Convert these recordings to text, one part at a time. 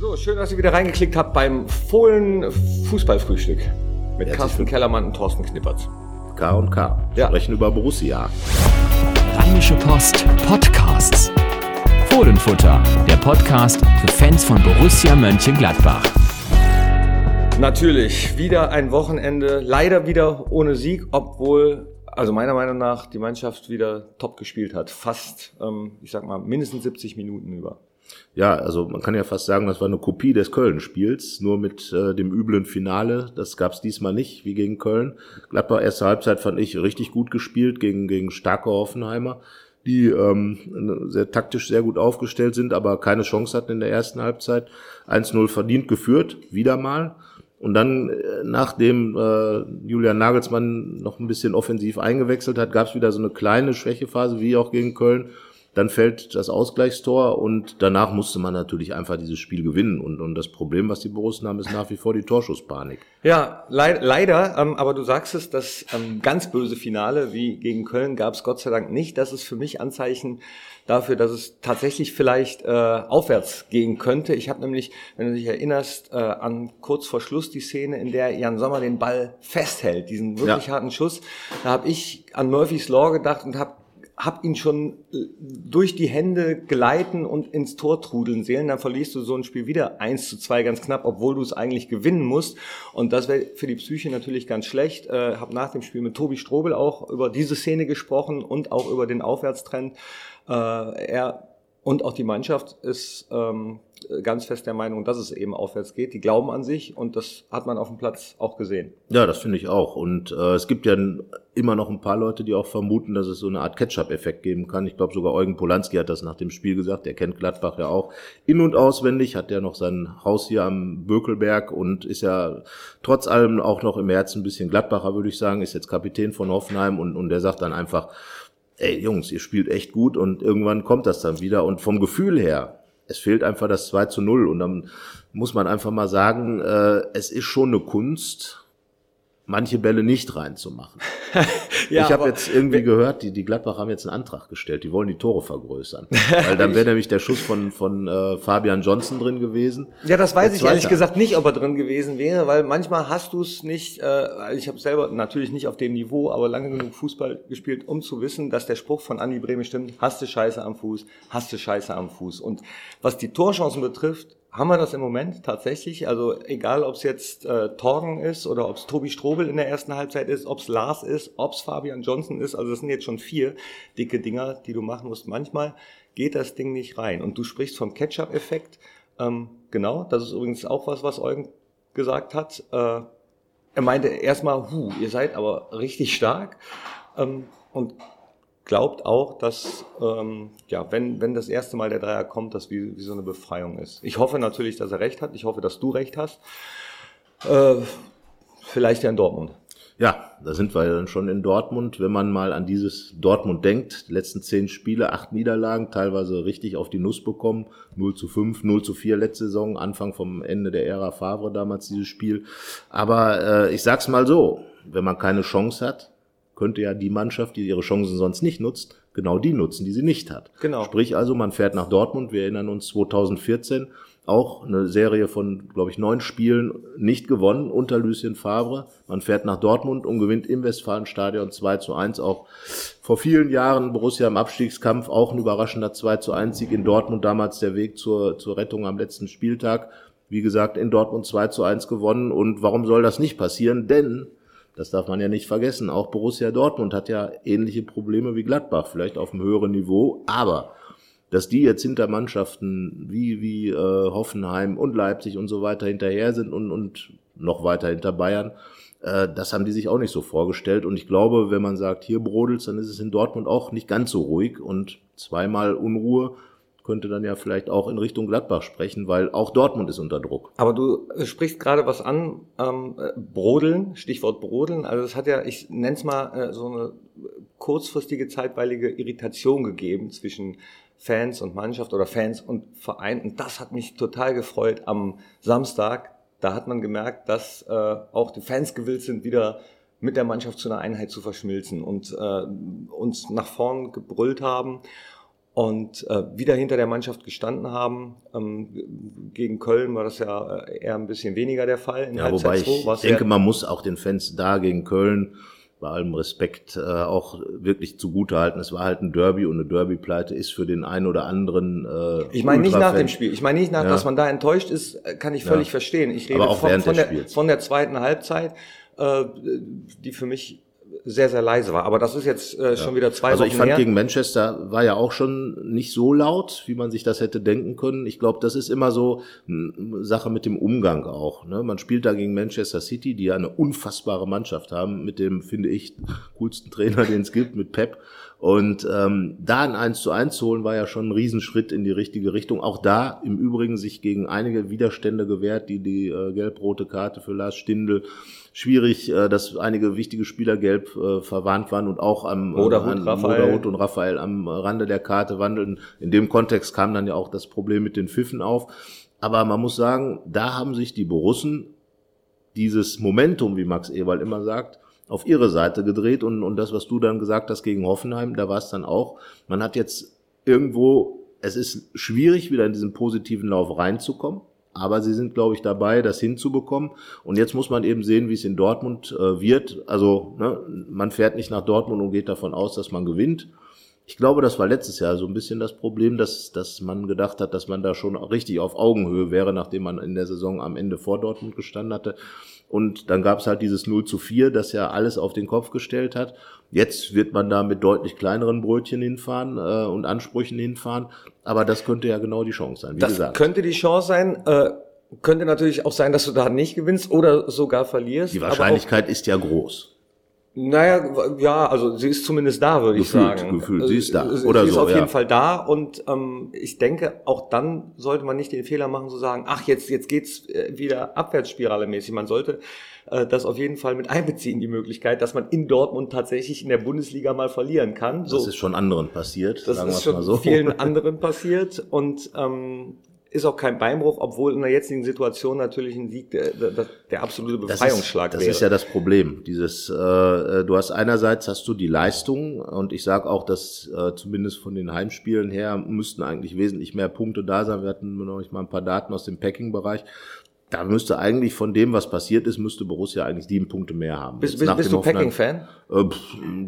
So, schön, dass ihr wieder reingeklickt habt beim Fohlen Fußballfrühstück mit Carsten Kellermann und Thorsten Knippertz. K und K. Ja. Sprechen über Borussia. Rheinische Post Podcasts. Fohlenfutter, der Podcast für Fans von Borussia Mönchengladbach. Natürlich, wieder ein Wochenende, leider wieder ohne Sieg, obwohl, also meiner Meinung nach, die Mannschaft wieder top gespielt hat. Fast, ähm, ich sag mal, mindestens 70 Minuten über. Ja, also man kann ja fast sagen, das war eine Kopie des Köln-Spiels, nur mit äh, dem üblen Finale. Das gab's diesmal nicht, wie gegen Köln. Gladbach erste Halbzeit fand ich richtig gut gespielt gegen, gegen starke Hoffenheimer, die ähm, sehr taktisch sehr gut aufgestellt sind, aber keine Chance hatten in der ersten Halbzeit. 1-0 verdient geführt, wieder mal. Und dann, äh, nachdem äh, Julian Nagelsmann noch ein bisschen offensiv eingewechselt hat, gab's wieder so eine kleine Schwächephase, wie auch gegen Köln. Dann fällt das Ausgleichstor und danach musste man natürlich einfach dieses Spiel gewinnen. Und, und das Problem, was die Borussen haben, ist nach wie vor die Torschusspanik. Ja, leid, leider, ähm, aber du sagst es, das ähm, ganz böse Finale wie gegen Köln gab es Gott sei Dank nicht. Das ist für mich Anzeichen dafür, dass es tatsächlich vielleicht äh, aufwärts gehen könnte. Ich habe nämlich, wenn du dich erinnerst, äh, an kurz vor Schluss die Szene, in der Jan Sommer den Ball festhält, diesen wirklich Ja. harten Schuss. Da habe ich an Murphys Law gedacht und habe hab ihn schon äh, durch die Hände gleiten und ins Tor trudeln sehen, dann verlierst du so ein Spiel wieder 1 zu 2 ganz knapp, obwohl du es eigentlich gewinnen musst. Und das wäre für die Psyche natürlich ganz schlecht. Äh, habe nach dem Spiel mit Tobi Strobel auch über diese Szene gesprochen und auch über den Aufwärtstrend. Äh, er und auch die Mannschaft ist ähm, ganz fest der Meinung, dass es eben aufwärts geht. Die glauben an sich und das hat man auf dem Platz auch gesehen. Ja, das finde ich auch. Und äh, es gibt ja immer noch ein paar Leute, die auch vermuten, dass es so eine Art Ketchup-Effekt geben kann. Ich glaube, sogar Eugen Polanski hat das nach dem Spiel gesagt. Er kennt Gladbach ja auch in- und auswendig, hat ja noch sein Haus hier am Bökelberg und ist ja trotz allem auch noch im Herzen ein bisschen Gladbacher, würde ich sagen, ist jetzt Kapitän von Hoffenheim und, und der sagt dann einfach, ey Jungs, ihr spielt echt gut und irgendwann kommt das dann wieder. Und vom Gefühl her, es fehlt einfach das 2 zu 0 und dann muss man einfach mal sagen, äh, es ist schon eine Kunst, manche Bälle nicht reinzumachen. ich habe jetzt irgendwie gehört, die, die Gladbach haben jetzt einen Antrag gestellt, die wollen die Tore vergrößern. Weil dann wäre nämlich der Schuss von, von äh, Fabian Johnson drin gewesen. Ja, das weiß ich ehrlich gesagt nicht, ob er drin gewesen wäre, weil manchmal hast du es nicht, äh, ich habe selber natürlich nicht auf dem Niveau, aber lange genug Fußball gespielt, um zu wissen, dass der Spruch von Andi Breme stimmt, hast du Scheiße am Fuß, hast du Scheiße am Fuß. Und was die Torchancen betrifft, haben wir das im Moment tatsächlich. Also egal, ob es jetzt äh, Torgen ist oder ob es Tobi Strobel in der ersten Halbzeit ist, ob es Lars ist, ob es Fabian Johnson ist. Also das sind jetzt schon vier dicke Dinger, die du machen musst. Manchmal geht das Ding nicht rein. Und du sprichst vom Ketchup-Effekt. Ähm, genau, das ist übrigens auch was, was Eugen gesagt hat. Äh, er meinte erstmal, hu, ihr seid aber richtig stark. Ähm, und glaubt auch, dass, ähm, ja, wenn, wenn das erste Mal der Dreier kommt, das wie, wie so eine Befreiung ist. Ich hoffe natürlich, dass er recht hat. Ich hoffe, dass du recht hast. Äh, vielleicht ja in Dortmund. Ja, da sind wir dann schon in Dortmund. Wenn man mal an dieses Dortmund denkt, die letzten zehn Spiele, acht Niederlagen, teilweise richtig auf die Nuss bekommen. 0 zu 5, 0 zu 4 letzte Saison, Anfang vom Ende der Ära Favre damals dieses Spiel. Aber äh, ich sag's mal so, wenn man keine Chance hat, könnte ja die Mannschaft, die ihre Chancen sonst nicht nutzt, genau die nutzen, die sie nicht hat. Genau. Sprich also, man fährt nach Dortmund, wir erinnern uns 2014, auch eine Serie von, glaube ich, neun Spielen nicht gewonnen unter Lucien Favre. Man fährt nach Dortmund und gewinnt im Westfalenstadion 2 zu 1. Auch vor vielen Jahren Borussia im Abstiegskampf, auch ein überraschender 2 zu 1 Sieg in Dortmund, damals der Weg zur, zur Rettung am letzten Spieltag. Wie gesagt, in Dortmund 2 zu 1 gewonnen. Und warum soll das nicht passieren? Denn das darf man ja nicht vergessen. Auch Borussia Dortmund hat ja ähnliche Probleme wie Gladbach, vielleicht auf einem höheren Niveau. Aber dass die jetzt hinter Mannschaften wie, wie äh, Hoffenheim und Leipzig und so weiter hinterher sind und, und noch weiter hinter Bayern, äh, das haben die sich auch nicht so vorgestellt. Und ich glaube, wenn man sagt, hier brodelt's, dann ist es in Dortmund auch nicht ganz so ruhig. Und zweimal Unruhe könnte dann ja vielleicht auch in Richtung Gladbach sprechen, weil auch Dortmund ist unter Druck. Aber du äh, sprichst gerade was an, ähm, äh, Brodeln, Stichwort Brodeln. Also es hat ja, ich nenne es mal, äh, so eine kurzfristige, zeitweilige Irritation gegeben zwischen Fans und Mannschaft oder Fans und Verein. Und das hat mich total gefreut am Samstag. Da hat man gemerkt, dass äh, auch die Fans gewillt sind, wieder mit der Mannschaft zu einer Einheit zu verschmilzen und äh, uns nach vorn gebrüllt haben. Und äh, wieder hinter der Mannschaft gestanden haben. Ähm, gegen Köln war das ja äh, eher ein bisschen weniger der Fall. In ja, wobei ich denke, man muss auch den Fans da gegen Köln bei allem Respekt äh, auch wirklich zugutehalten. Es war halt ein Derby und eine Derby-Pleite ist für den einen oder anderen. Äh, ich meine nicht nach dem Spiel. Ich meine nicht nach, ja. dass man da enttäuscht ist, äh, kann ich völlig ja. verstehen. Ich rede von, von, der, von der zweiten Halbzeit, äh, die für mich sehr, sehr leise war. Aber das ist jetzt äh, schon wieder zwei Also ich fand her. gegen Manchester war ja auch schon nicht so laut, wie man sich das hätte denken können. Ich glaube, das ist immer so eine Sache mit dem Umgang auch. Ne? Man spielt da gegen Manchester City, die ja eine unfassbare Mannschaft haben, mit dem, finde ich, coolsten Trainer, den es gibt, mit Pep. Und ähm, da ein 1 zu 1 zu holen, war ja schon ein Riesenschritt in die richtige Richtung. Auch da im Übrigen sich gegen einige Widerstände gewehrt, die die äh, gelb-rote Karte für Lars Stindl schwierig, äh, dass einige wichtige Spieler gelb äh, verwarnt waren und auch am äh, Moderhut, Raphael. Moderhut und Raphael am Rande der Karte wandeln. In dem Kontext kam dann ja auch das Problem mit den Pfiffen auf. Aber man muss sagen, da haben sich die Borussen dieses Momentum, wie Max Ewald immer sagt, auf ihre Seite gedreht und, und das, was du dann gesagt hast gegen Hoffenheim, da war es dann auch, man hat jetzt irgendwo, es ist schwierig, wieder in diesen positiven Lauf reinzukommen. Aber sie sind, glaube ich, dabei, das hinzubekommen. Und jetzt muss man eben sehen, wie es in Dortmund äh, wird. Also ne, man fährt nicht nach Dortmund und geht davon aus, dass man gewinnt. Ich glaube, das war letztes Jahr so ein bisschen das Problem, dass, dass man gedacht hat, dass man da schon richtig auf Augenhöhe wäre, nachdem man in der Saison am Ende vor Dortmund gestanden hatte. Und dann gab es halt dieses 0 zu 4, das ja alles auf den Kopf gestellt hat. Jetzt wird man da mit deutlich kleineren Brötchen hinfahren äh, und Ansprüchen hinfahren. Aber das könnte ja genau die Chance sein, wie das gesagt. könnte die Chance sein. Äh, könnte natürlich auch sein, dass du da nicht gewinnst oder sogar verlierst. Die Wahrscheinlichkeit ist ja groß. Naja, ja, also sie ist zumindest da, würde ich sagen. Gefühlt, sie ist da. Oder sie ist so, auf ja. jeden Fall da und ähm, ich denke, auch dann sollte man nicht den Fehler machen zu sagen, ach, jetzt, jetzt geht's äh, wieder abwärtsspirale mäßig. Man sollte äh, das auf jeden Fall mit einbeziehen, die Möglichkeit, dass man in Dortmund tatsächlich in der Bundesliga mal verlieren kann. So, das ist schon anderen passiert. Das ist schon so. vielen anderen passiert und ähm, ist auch kein Beinbruch, obwohl in der jetzigen Situation natürlich ein Sieg der, der, der absolute Befreiungsschlag das ist, das ist ja das Problem. Dieses, äh, äh, du hast einerseits hast du die Leistung und ich sage auch, dass äh, zumindest von den Heimspielen her müssten eigentlich wesentlich mehr Punkte da sein. Wir hatten noch mal ein paar Daten aus dem Packing-Bereich da müsste eigentlich von dem, was passiert ist, müsste Borussia eigentlich sieben Punkte mehr haben. Bist, bist, bist du Packing-Fan? Äh,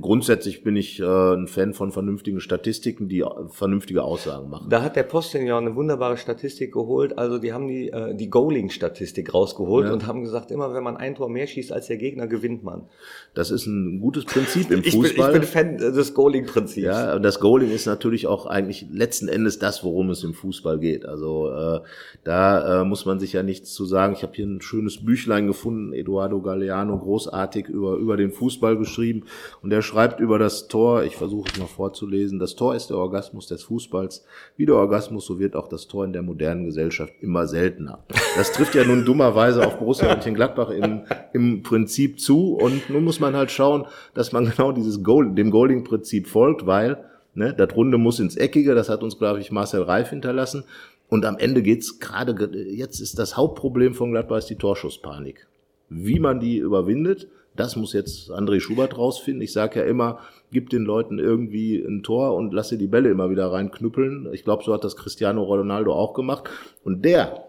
grundsätzlich bin ich äh, ein Fan von vernünftigen Statistiken, die vernünftige Aussagen machen. Da hat der Posting ja eine wunderbare Statistik geholt. Also die haben die, äh, die Goaling-Statistik rausgeholt ja. und haben gesagt, immer wenn man ein Tor mehr schießt als der Gegner, gewinnt man. Das ist ein gutes Prinzip im Fußball. ich, bin, ich bin Fan des Goaling-Prinzips. Ja, und das Goaling ist natürlich auch eigentlich letzten Endes das, worum es im Fußball geht. Also äh, da äh, muss man sich ja nichts zu sagen. Ich habe hier ein schönes Büchlein gefunden, Eduardo Galeano, großartig über, über den Fußball geschrieben. Und er schreibt über das Tor, ich versuche es mal vorzulesen, das Tor ist der Orgasmus des Fußballs. Wie der Orgasmus, so wird auch das Tor in der modernen Gesellschaft immer seltener. Das trifft ja nun dummerweise auf Borussia Mönchengladbach im, im Prinzip zu. Und nun muss man halt schauen, dass man genau dieses Goal, dem Goaling-Prinzip folgt, weil Ne, das Runde muss ins Eckige, das hat uns, glaube ich, Marcel Reif hinterlassen. Und am Ende geht's gerade, jetzt ist das Hauptproblem von Gladbach ist die Torschusspanik. Wie man die überwindet, das muss jetzt André Schubert rausfinden. Ich sage ja immer, gib den Leuten irgendwie ein Tor und lasse die Bälle immer wieder reinknüppeln. Ich glaube, so hat das Cristiano Ronaldo auch gemacht. Und der,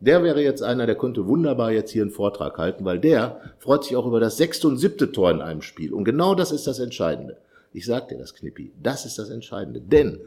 der wäre jetzt einer, der könnte wunderbar jetzt hier einen Vortrag halten, weil der freut sich auch über das sechste und siebte Tor in einem Spiel. Und genau das ist das Entscheidende. Ich sag dir das, Knippi. Das ist das Entscheidende. Denn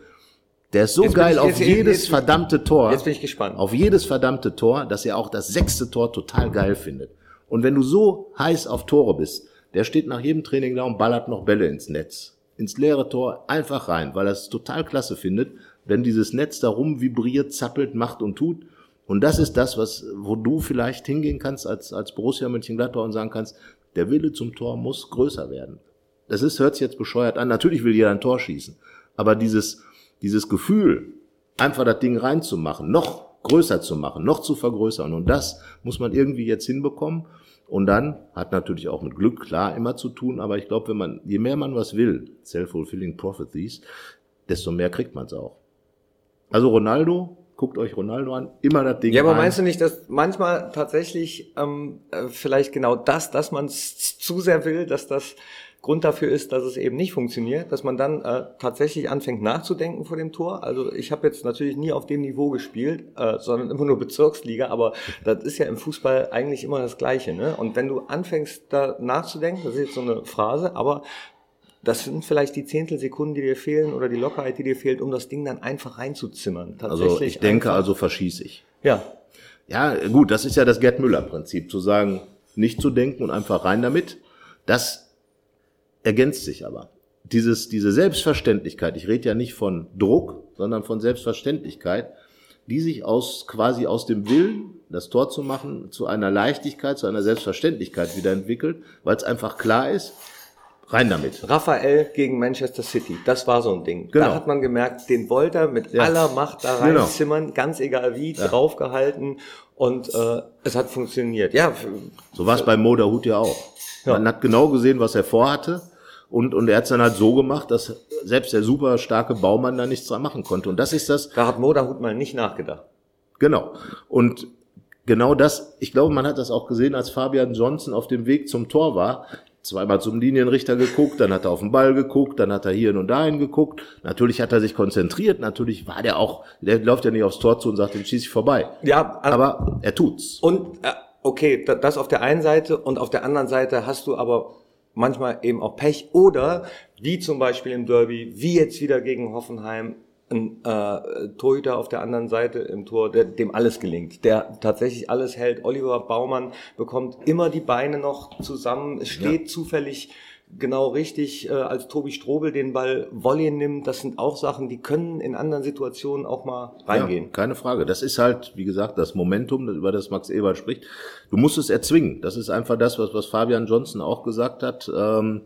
der ist so jetzt geil ich, auf jedes jetzt, verdammte Tor. Jetzt bin ich gespannt. Auf jedes verdammte Tor, dass er auch das sechste Tor total geil findet. Und wenn du so heiß auf Tore bist, der steht nach jedem Training da und ballert noch Bälle ins Netz. Ins leere Tor einfach rein, weil er es total klasse findet, wenn dieses Netz da rum vibriert, zappelt, macht und tut. Und das ist das, was, wo du vielleicht hingehen kannst als, als Borussia Mönchengladbach und sagen kannst, der Wille zum Tor muss größer werden. Das ist, hört sich jetzt bescheuert an. Natürlich will jeder ein Tor schießen. Aber dieses, dieses Gefühl, einfach das Ding reinzumachen, noch größer zu machen, noch zu vergrößern. Und das muss man irgendwie jetzt hinbekommen. Und dann hat natürlich auch mit Glück klar immer zu tun, aber ich glaube, wenn man, je mehr man was will, self-fulfilling prophecies, desto mehr kriegt man es auch. Also Ronaldo, guckt euch Ronaldo an, immer das Ding. Ja, aber rein. meinst du nicht, dass manchmal tatsächlich ähm, äh, vielleicht genau das, dass man es zu sehr will, dass das Grund dafür ist, dass es eben nicht funktioniert, dass man dann äh, tatsächlich anfängt nachzudenken vor dem Tor. Also ich habe jetzt natürlich nie auf dem Niveau gespielt, äh, sondern immer nur Bezirksliga, aber das ist ja im Fußball eigentlich immer das Gleiche. Ne? Und wenn du anfängst da nachzudenken, das ist jetzt so eine Phrase, aber das sind vielleicht die Zehntelsekunden, die dir fehlen oder die Lockerheit, die dir fehlt, um das Ding dann einfach reinzuzimmern. Also ich denke, einfach. also verschieße ich. Ja, Ja, gut, das ist ja das Gerd Müller-Prinzip, zu sagen, nicht zu denken und einfach rein damit. Das ergänzt sich aber. Dieses, diese Selbstverständlichkeit, ich rede ja nicht von Druck, sondern von Selbstverständlichkeit, die sich aus, quasi aus dem Willen, das Tor zu machen, zu einer Leichtigkeit, zu einer Selbstverständlichkeit wieder entwickelt, weil es einfach klar ist, rein damit. Raphael gegen Manchester City, das war so ein Ding. Genau. Da hat man gemerkt, den wollte er mit Ja. aller Macht da Genau. reinzimmern, ganz egal wie, draufgehalten und äh, es hat funktioniert. Ja, So war es bei Moderhut ja auch. Ja. Man hat genau gesehen, was er vorhatte. Und, und er hat es dann halt so gemacht, dass selbst der super starke Baumann da nichts dran machen konnte. Und das ist das, da hat Moderhut mal nicht nachgedacht. genau. Und genau das, ich glaube, man hat das auch gesehen, als Fabian Johnson auf dem Weg zum Tor war. Zweimal zum Linienrichter geguckt, dann hat er auf den Ball geguckt, dann hat er hier und dahin geguckt. Natürlich hat er sich konzentriert, natürlich war der auch, der läuft ja nicht aufs Tor zu und sagt, dem schieße ich vorbei. Ja, also- Aber er tut's. Und äh, okay, da- das auf der einen Seite und auf der anderen Seite hast du aber manchmal eben auch Pech oder wie zum Beispiel im Derby, wie jetzt wieder gegen Hoffenheim, ein äh, Torhüter auf der anderen Seite im Tor, der, dem alles gelingt, der tatsächlich alles hält. Oliver Baumann bekommt immer die Beine noch zusammen, es steht zufällig genau richtig, äh, als Tobi Strobel den Ball Volley nimmt. Das sind auch Sachen, die können in anderen Situationen auch mal reingehen. Ja, keine Frage. Das ist halt, wie gesagt, das Momentum, über das Max Eberl spricht. Du musst es erzwingen. Das ist einfach das, was, was Fabian Johnson auch gesagt hat. Ähm,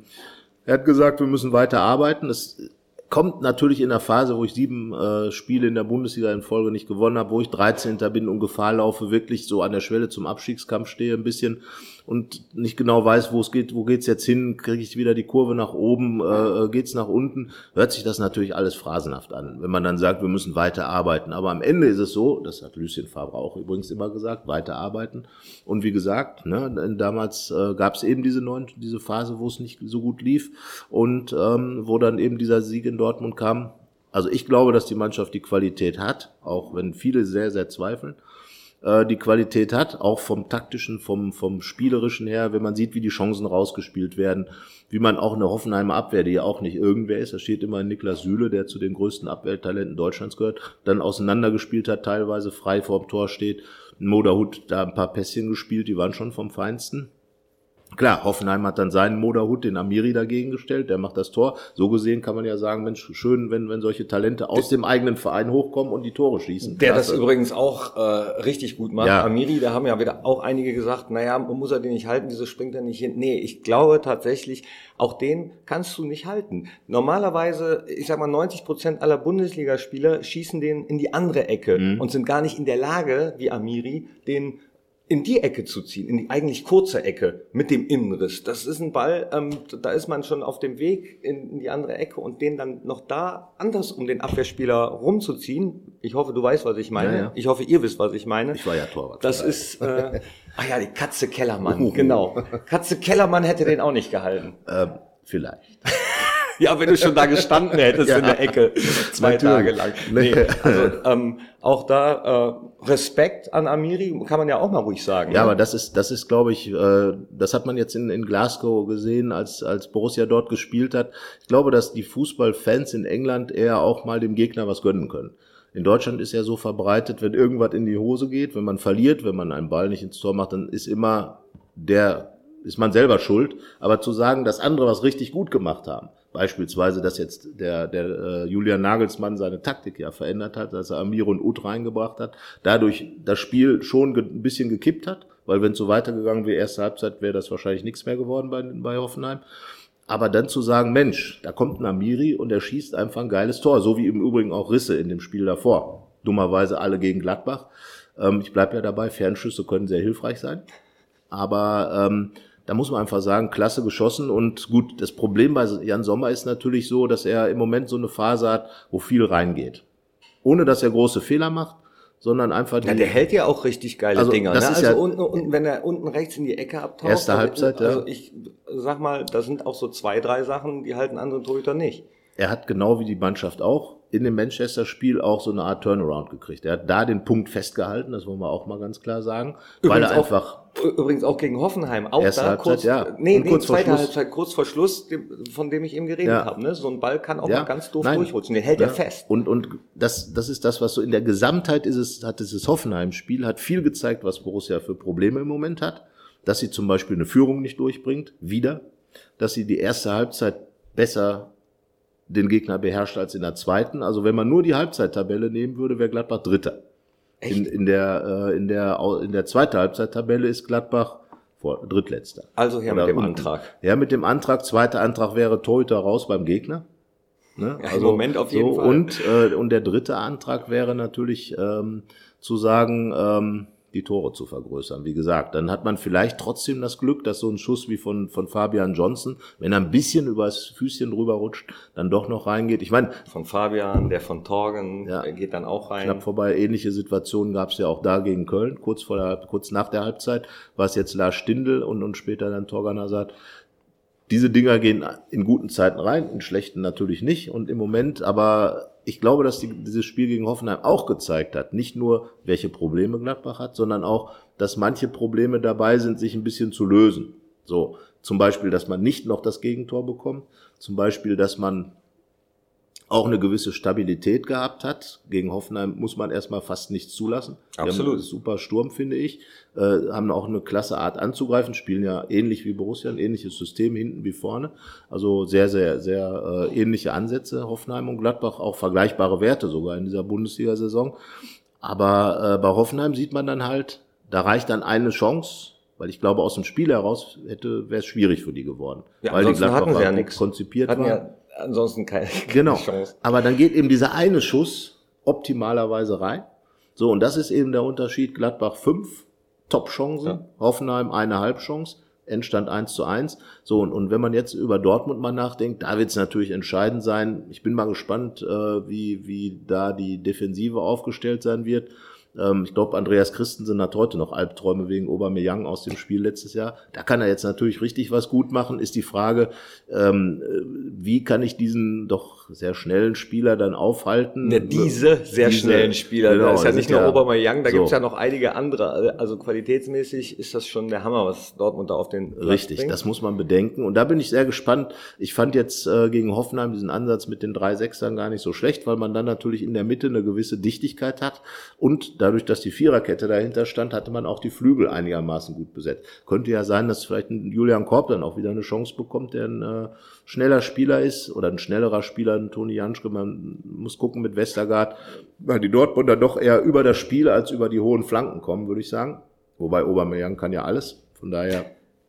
er hat gesagt, wir müssen weiter arbeiten. Das kommt natürlich in der Phase, wo ich sieben äh, Spiele in der Bundesliga in Folge nicht gewonnen habe, wo ich 13. bin und Gefahr laufe, wirklich so an der Schwelle zum Abstiegskampf stehe ein bisschen und nicht genau weiß, wo es geht, wo geht's jetzt hin, kriege ich wieder die Kurve nach oben, äh, geht's nach unten, hört sich das natürlich alles phrasenhaft an, wenn man dann sagt, wir müssen weiter arbeiten. Aber am Ende ist es so, das hat Lucien Favre auch übrigens immer gesagt, weiter arbeiten. Und wie gesagt, ne, damals äh, gab es eben diese neuen, diese Phase, wo es nicht so gut lief und ähm, wo dann eben dieser Sieg in Dortmund kam. Also ich glaube, dass die Mannschaft die Qualität hat, auch wenn viele sehr, sehr zweifeln äh, die Qualität hat, auch vom taktischen, vom, vom spielerischen her, wenn man sieht, wie die Chancen rausgespielt werden, wie man auch eine Hoffenheimer Abwehr, die ja auch nicht irgendwer ist, da steht immer Niklas Süle, der zu den größten Abwehrtalenten Deutschlands gehört, dann auseinandergespielt hat, teilweise frei vorm Tor steht. Moderhut da ein paar Pässchen gespielt, die waren schon vom Feinsten. Klar, Hoffenheim hat dann seinen Moderhut, den Amiri, dagegen gestellt, der macht das Tor. So gesehen kann man ja sagen, Mensch, schön, wenn, wenn solche Talente aus dem eigenen Verein hochkommen und die Tore schießen. Der das Klasse. übrigens auch äh, richtig gut macht. Ja. Amiri, da haben ja wieder auch einige gesagt, naja, muss er den nicht halten, wieso springt er nicht hin? Nee, ich glaube tatsächlich, auch den kannst du nicht halten. Normalerweise, ich sag mal, 90 Prozent aller Bundesligaspieler schießen den in die andere Ecke Mhm. und sind gar nicht in der Lage, wie Amiri, den in die Ecke zu ziehen, in die eigentlich kurze Ecke mit dem Innenriss. Das ist ein Ball, ähm, da ist man schon auf dem Weg in, in die andere Ecke und den dann noch da anders um den Abwehrspieler rumzuziehen. Ich hoffe, du weißt, was ich meine. Ja, ja. Ich hoffe, ihr wisst, was ich meine. Ich war ja Torwart. Das ist, äh, ah ja, die Katze Kellermann, Uh. genau. Katze Kellermann hätte den auch nicht gehalten. Ähm, vielleicht. Ja, wenn du schon da gestanden hättest Ja. in der Ecke, zwei Natürlich. Tage lang. Nee, also, ähm, auch da äh, Respekt an Amiri, kann man ja auch mal ruhig sagen. Ja, ne? aber das ist, das ist, glaube ich, äh, das hat man jetzt in, in Glasgow gesehen, als, als Borussia dort gespielt hat. Ich glaube, dass die Fußballfans in England eher auch mal dem Gegner was gönnen können. In Deutschland ist ja so verbreitet, wenn irgendwas in die Hose geht, wenn man verliert, wenn man einen Ball nicht ins Tor macht, dann ist immer der, ist man selber schuld. Aber zu sagen, dass andere was richtig gut gemacht haben, beispielsweise, dass jetzt der, der äh, Julian Nagelsmann seine Taktik ja verändert hat, dass er Amir und Ut reingebracht hat, dadurch das Spiel schon ein bisschen gekippt hat, weil wenn es so weitergegangen wäre, erste Halbzeit, wäre das wahrscheinlich nichts mehr geworden bei, bei Hoffenheim. Aber dann zu sagen, Mensch, da kommt ein Amiri und er schießt einfach ein geiles Tor, so wie im Übrigen auch Risse in dem Spiel davor. Dummerweise alle gegen Gladbach. Ähm, ich bleibe ja dabei, Fernschüsse können sehr hilfreich sein. Aber ähm, da muss man einfach sagen, klasse geschossen. Und gut, das Problem bei Jan Sommer ist natürlich so, dass er im Moment so eine Phase hat, wo viel reingeht. Ohne dass er große Fehler macht, sondern einfach die. Ja, der hält ja auch richtig geile Also, Dinger. das ne? ist also ja- unten, unten, wenn er unten rechts in die Ecke abtaucht. Erste also, Halbzeit, ja. Also ich sag mal, da sind auch so zwei, drei Sachen, die halten andere Torhüter nicht. er hat genau wie die Mannschaft auch in dem Manchester-Spiel auch so eine Art Turnaround gekriegt. Er hat da den Punkt festgehalten, das wollen wir auch mal ganz klar sagen, weil er einfach übrigens auch gegen Hoffenheim, auch Erste da Halbzeit, kurz, ja. nee, Und nee, kurz vor zweite Schluss. Halbzeit, kurz vor Schluss, von dem ich eben geredet Ja. habe. Ne? So ein Ball kann auch Ja. mal ganz doof Nein. durchrutschen. Den hält Ja. er fest. Und, und das, das ist das, was so in der Gesamtheit ist es, hat dieses Hoffenheim-Spiel, hat viel gezeigt, was Borussia für Probleme im Moment hat. Dass sie zum Beispiel eine Führung nicht durchbringt, wieder. Dass sie die erste Halbzeit besser den Gegner beherrscht als in der zweiten. Also wenn man nur die Halbzeittabelle nehmen würde, wäre Gladbach Dritter. In, in der, äh, in der, in der zweiten Halbzeittabelle ist Gladbach vor, Drittletzter. Also her Oder mit dem unten. Antrag. Ja, mit dem Antrag, zweiter Antrag wäre Torhüter raus beim Gegner. Ne? Ja, im Moment auf jeden Fall. Und, äh, und der dritte Antrag wäre natürlich ähm, zu sagen, ähm, die Tore zu vergrößern. Wie gesagt, dann hat man vielleicht trotzdem das Glück, dass so ein Schuss wie von, von Fabian Johnson, wenn er ein bisschen übers Füßchen drüber rutscht, dann doch noch reingeht. Ich meine, Von Fabian, der von Torgen, Ja. der geht dann auch rein. knapp vorbei. Ähnliche Situationen gab es ja auch da gegen Köln, kurz vor der, kurz nach der Halbzeit, war es jetzt Lars Stindl und, und später dann Torgan Hazard. Diese Dinger gehen in guten Zeiten rein, in schlechten natürlich nicht. Und im Moment, aber ich glaube, dass die, dieses Spiel gegen Hoffenheim auch gezeigt hat, nicht nur, welche Probleme Gladbach hat, sondern auch, dass manche Probleme dabei sind, sich ein bisschen zu lösen. So, zum Beispiel, dass man nicht noch das Gegentor bekommt, zum Beispiel, dass man auch eine gewisse Stabilität gehabt hat. Gegen Hoffenheim muss man erstmal fast nichts zulassen. Absolut. Super Sturm, finde ich. Äh, haben auch eine klasse Art anzugreifen, spielen ja ähnlich wie Borussia, ein ähnliches System hinten wie vorne. Also sehr, sehr, sehr äh, ähnliche Ansätze, Hoffenheim und Gladbach, auch vergleichbare Werte sogar in dieser Bundesliga-Saison. Aber äh, bei Hoffenheim sieht man dann halt, da reicht dann eine Chance, weil ich glaube, aus dem Spiel heraus hätte wäre es schwierig für die geworden. Ja, weil die ansonsten hatten sie ja konzipiert Hatten waren. ja ansonsten keine, keine Genau. Chance. Aber dann geht eben dieser eine Schuss optimalerweise rein. So, und das ist eben der Unterschied. Gladbach fünf Top-Chancen, Ja. Hoffenheim eine Halbchance, Endstand 1 zu 1. So, und, und wenn man jetzt über Dortmund mal nachdenkt, da wird es natürlich entscheidend sein. Ich bin mal gespannt, äh, wie, wie da die Defensive aufgestellt sein wird. Ähm, ich glaube, Andreas Christensen hat heute noch Albträume wegen Aubameyang aus dem Spiel letztes Jahr. Da kann er jetzt natürlich richtig was gut machen. Ist die Frage, ähm, äh, wie kann ich diesen doch sehr schnellen Spieler dann aufhalten? Ja, diese sehr Diese- schnellen Spieler. genau, da ist ja nicht nur ja- Aubameyang, da so. gibt's ja noch einige andere. Also qualitätsmäßig ist das schon der Hammer, was Dortmund da auf den Richtig, bringt. das muss man bedenken. Und da bin ich sehr gespannt. Ich fand jetzt äh, gegen Hoffenheim diesen Ansatz mit den drei Sechsern gar nicht so schlecht, weil man dann natürlich in der Mitte eine gewisse Dichtigkeit hat. Und dadurch, dass die Viererkette dahinter stand, hatte man auch die Flügel einigermaßen gut besetzt. Könnte ja sein, dass vielleicht ein Julian Korb dann auch wieder eine Chance bekommt, der ein äh, schneller Spieler ist oder ein schnellerer Spieler, ein Toni Janschke. Man muss gucken mit Westergaard, weil die Dortmunder doch eher über das Spiel als über die hohen Flanken kommen, würde ich sagen. Wobei Aubameyang kann ja alles. Von daher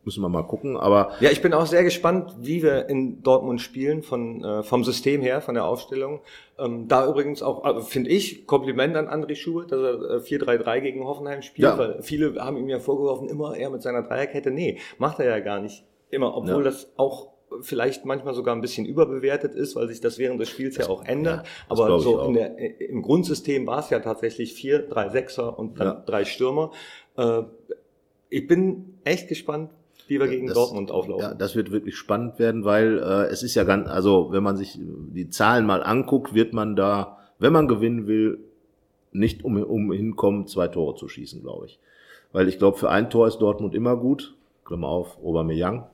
müssen wir mal gucken. Aber Ja, ich bin auch sehr gespannt, wie wir in Dortmund spielen, von, äh, vom System her, von der Aufstellung. Ähm, da übrigens auch, also finde ich, Kompliment an André Schubert, dass er äh, 4-3-3 gegen Hoffenheim spielt, Ja. weil viele haben ihm ja vorgeworfen, immer er mit seiner Dreierkette. Nee, macht er ja gar nicht immer, obwohl Ja. das auch vielleicht manchmal sogar ein bisschen überbewertet ist, weil sich das während des Spiels ja auch ändert. das Aber so in der, äh, im Grundsystem war es ja tatsächlich vier, drei Sechser und dann Ja. drei Stürmer. Äh, ich bin echt gespannt, wie wir gegen das- Dortmund auflaufen. Ja, das wird wirklich spannend werden, weil äh, es ist ja ganz, also wenn man sich die Zahlen mal anguckt, wird man da, wenn man gewinnen will, nicht um, um hinkommen, zwei Tore zu schießen, glaube ich. Weil ich glaube, für ein Tor ist Dortmund immer gut. Klammer auf, Aubameyang.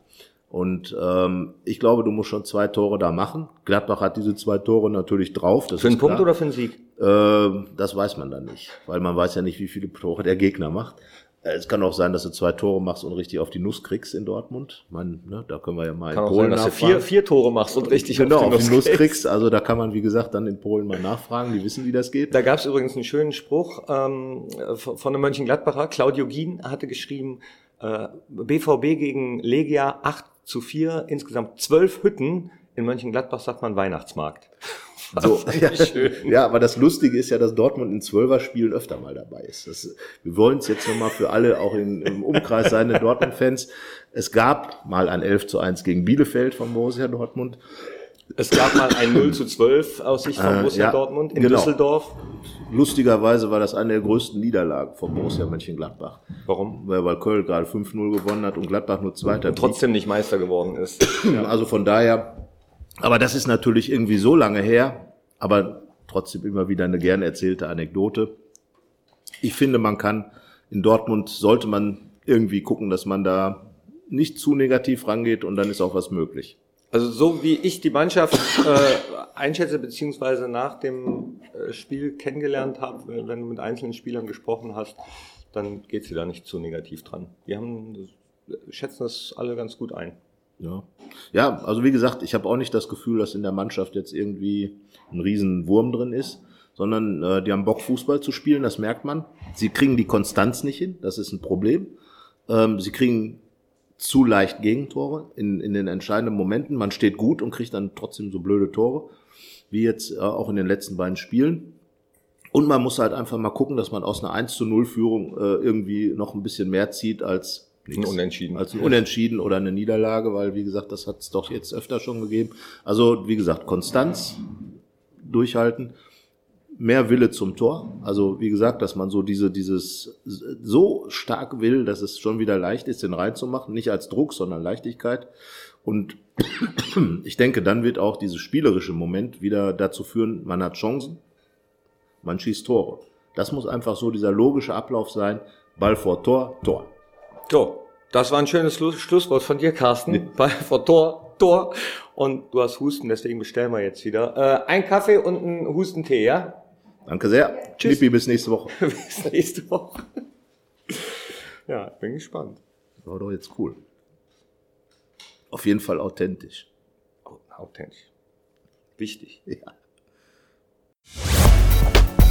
Und ähm, ich glaube, du musst schon zwei Tore da machen. Gladbach hat diese zwei Tore natürlich drauf. Das Für einen Punkt oder für einen Sieg? Äh, das weiß man dann nicht, weil man weiß ja nicht, wie viele Tore der Gegner macht. Äh, Es kann auch sein, dass du zwei Tore machst und richtig auf die Nuss kriegst in Dortmund. Man, ne, da können wir ja mal Kann in Polen sein, dass du nachfragen. vier, vier Tore machst und richtig genau, auf die Nuss kriegst. kriegst. Also da kann man, wie gesagt, dann in Polen mal nachfragen. Die wissen, wie das geht. Da gab es übrigens einen schönen Spruch ähm, von einem Mönchengladbacher. Claudio Gien hatte geschrieben, äh, BVB gegen Legia 8 zu 4, insgesamt zwölf Hütten. In Mönchengladbach sagt man Weihnachtsmarkt. So, ja, ja, aber das Lustige ist ja, dass Dortmund in Zwölfer-Spielen öfter mal dabei ist. Das, wir wollen es jetzt nochmal für alle, auch in, im Umkreis seine Dortmund-Fans. Es gab mal ein 11 zu 1 gegen Bielefeld von Borussia Dortmund. Es gab mal ein 0 zu 12 aus Sicht von Äh, Borussia ja, Dortmund in genau. Düsseldorf. Lustigerweise war das eine der größten Niederlagen von Borussia Mönchengladbach. Warum? Weil, weil Köln gerade 5-0 gewonnen hat und Gladbach nur Zweiter. blieb. Trotzdem nicht Meister geworden ist. Also von daher, aber das ist natürlich irgendwie so lange her, aber trotzdem immer wieder eine gern erzählte Anekdote. Ich finde, man kann in Dortmund sollte man irgendwie gucken, dass man da nicht zu negativ rangeht und dann ist auch was möglich. Also so wie ich die Mannschaft äh, einschätze, beziehungsweise nach dem äh, Spiel kennengelernt habe, wenn wenn du mit einzelnen Spielern gesprochen hast, dann geht sie da nicht zu negativ dran. Die haben, schätzen das alle ganz gut ein. Ja. ja, also wie gesagt, ich habe auch nicht das Gefühl, dass in der Mannschaft jetzt irgendwie ein riesen Wurm drin ist, sondern äh, die haben Bock, Fußball zu spielen, das merkt man. Sie kriegen die Konstanz nicht hin, das ist ein Problem. Ähm, sie kriegen zu leicht Gegentore in, in den entscheidenden Momenten. Man steht gut und kriegt dann trotzdem so blöde Tore, wie jetzt äh, auch in den letzten beiden Spielen. Und man muss halt einfach mal gucken, dass man aus einer 1 zu 0 Führung äh, irgendwie noch ein bisschen mehr zieht als Ein Unentschieden. als ein Unentschieden oder eine Niederlage, weil wie gesagt, das hat es doch jetzt öfter schon gegeben. Also wie gesagt, Konstanz durchhalten, mehr Wille zum Tor. Also wie gesagt, dass man so diese dieses so stark will, dass es schon wieder leicht ist, den reinzumachen, nicht als Druck, sondern Leichtigkeit. Und ich denke, dann wird auch dieses spielerische Moment wieder dazu führen, man hat Chancen, man schießt Tore. Das muss einfach so dieser logische Ablauf sein. Ball vor Tor, Tor. So, das war ein schönes Schluss Schlusswort von dir, Carsten. Bei vor Tor, Tor. Und du hast Husten, deswegen bestellen wir jetzt wieder. Äh, ein Kaffee und ein Hustentee, ja? Danke sehr. Tschüss. Lippi, bis nächste Woche. Bis nächste Woche. Ja, bin gespannt. War doch jetzt cool. Auf jeden Fall authentisch. Authentisch. Wichtig. Ja.